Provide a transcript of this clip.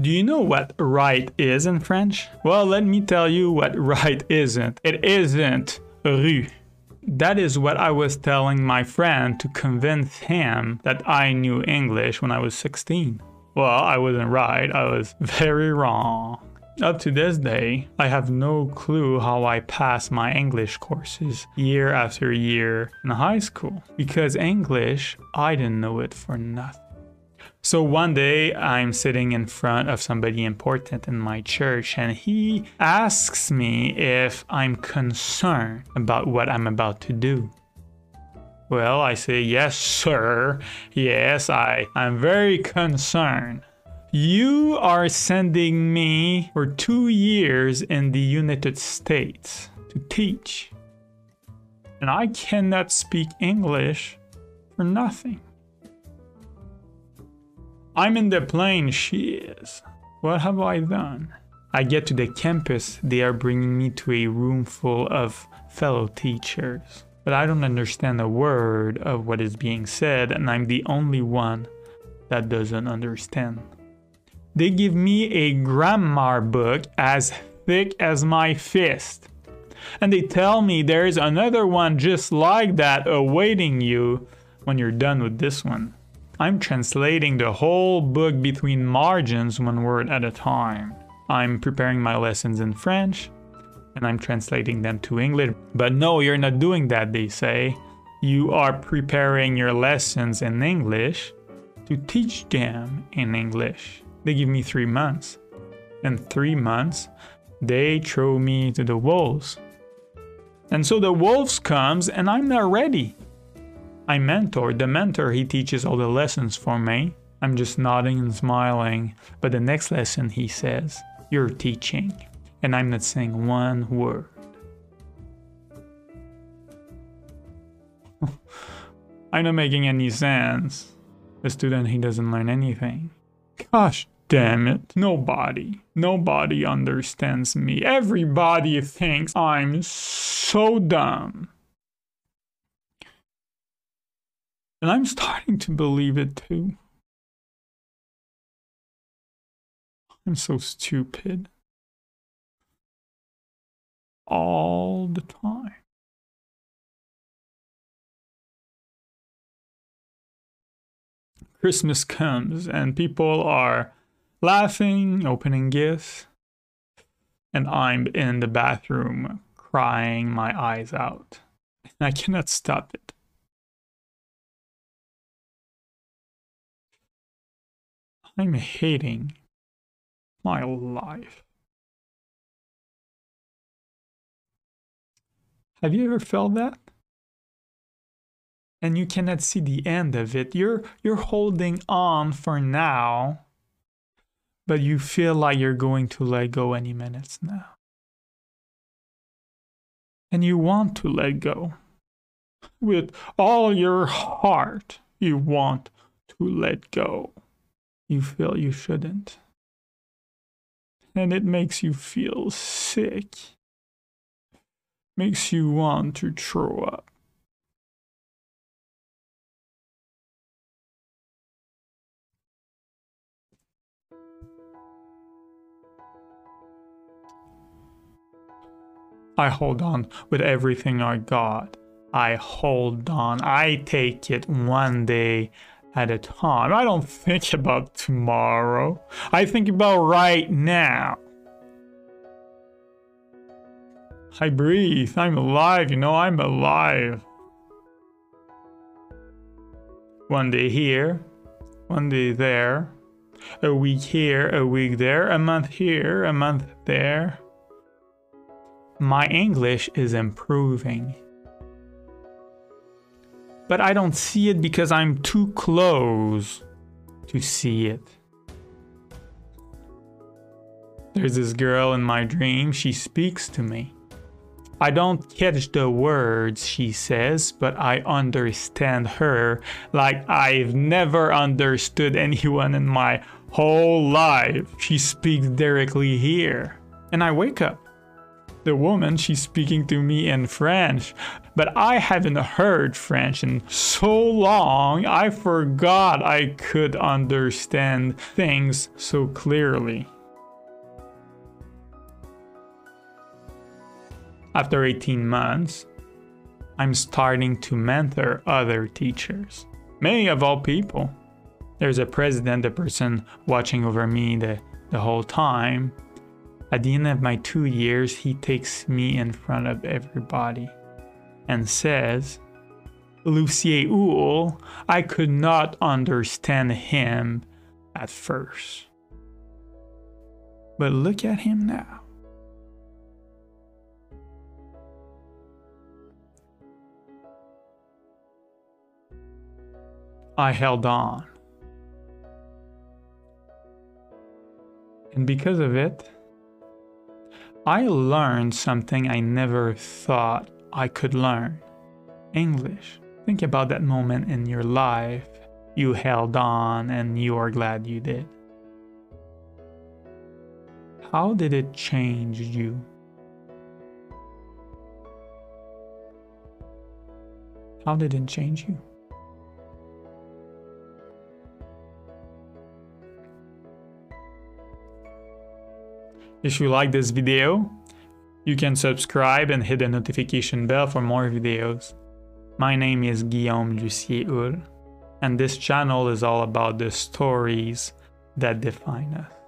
Do you know what right is in French? Well, let me tell you what right isn't. It isn't rue. That is what I was telling my friend to convince him that I knew English when I was 16. Well, I wasn't right, I was very wrong. Up to this day, I have no clue how I passed my English courses year after year in high school because English, I didn't know it for nothing. So one day I'm sitting in front of somebody important in my church and he asks me if I'm concerned about what I'm about to do. Well, I say, yes, sir. Yes, I, I'm very concerned. You are sending me for two years in the United States to teach. And I cannot speak English for nothing. I'm in the plane, she is. What have I done? I get to the campus, they are bringing me to a room full of fellow teachers. But I don't understand a word of what is being said, and I'm the only one that doesn't understand. They give me a grammar book as thick as my fist. And they tell me there's another one just like that awaiting you when you're done with this one. I'm translating the whole book between margins one word at a time. I'm preparing my lessons in French and I'm translating them to English. But no, you're not doing that, they say. You are preparing your lessons in English to teach them in English. They give me three months. In three months, they throw me to the wolves. And so the wolves comes and I'm not ready. I mentor. The mentor, he teaches all the lessons for me. I'm just nodding and smiling. But the next lesson, he says, You're teaching. And I'm not saying one word. I'm not making any sense. The student, he doesn't learn anything. Gosh damn it. Nobody, nobody understands me. Everybody thinks I'm so dumb. And I'm starting to believe it too. I'm so stupid. All the time. Christmas comes and people are laughing, opening gifts, and I'm in the bathroom crying my eyes out. And I cannot stop it. I'm hating my life. Have you ever felt that? And you cannot see the end of it. You're you're holding on for now, but you feel like you're going to let go any minutes now. And you want to let go. With all your heart, you want to let go you feel you shouldn't. And it makes you feel sick. Makes you want to throw up. I hold on with everything I got. I hold on. I take it one day at a time. I don't think about tomorrow. I think about right now. I breathe. I'm alive, you know, I'm alive. One day here, one day there, a week here, a week there, a month here, a month there. My English is improving but I don't see it because I'm too close to see it. There's this girl in my dream, she speaks to me. I don't catch the words she says, but I understand her like I've never understood anyone in my whole life. She speaks directly here. And I wake up. The woman, she's speaking to me in French, but I haven't heard French in so long, I forgot I could understand things so clearly. After 18 months, I'm starting to mentor other teachers. Many of all people. There's a president, the person watching over me the, the whole time. At the end of my two years, he takes me in front of everybody and says, Lucien Houle, I could not understand him at first. But look at him now. I held on. And because of it, I learned something I never thought I could learn English. Think about that moment in your life you held on and you are glad you did. How did it change you? How did it change you? If you like this video, you can subscribe and hit the notification bell for more videos. My name is Guillaume Lucien Houle, and this channel is all about the stories that define us.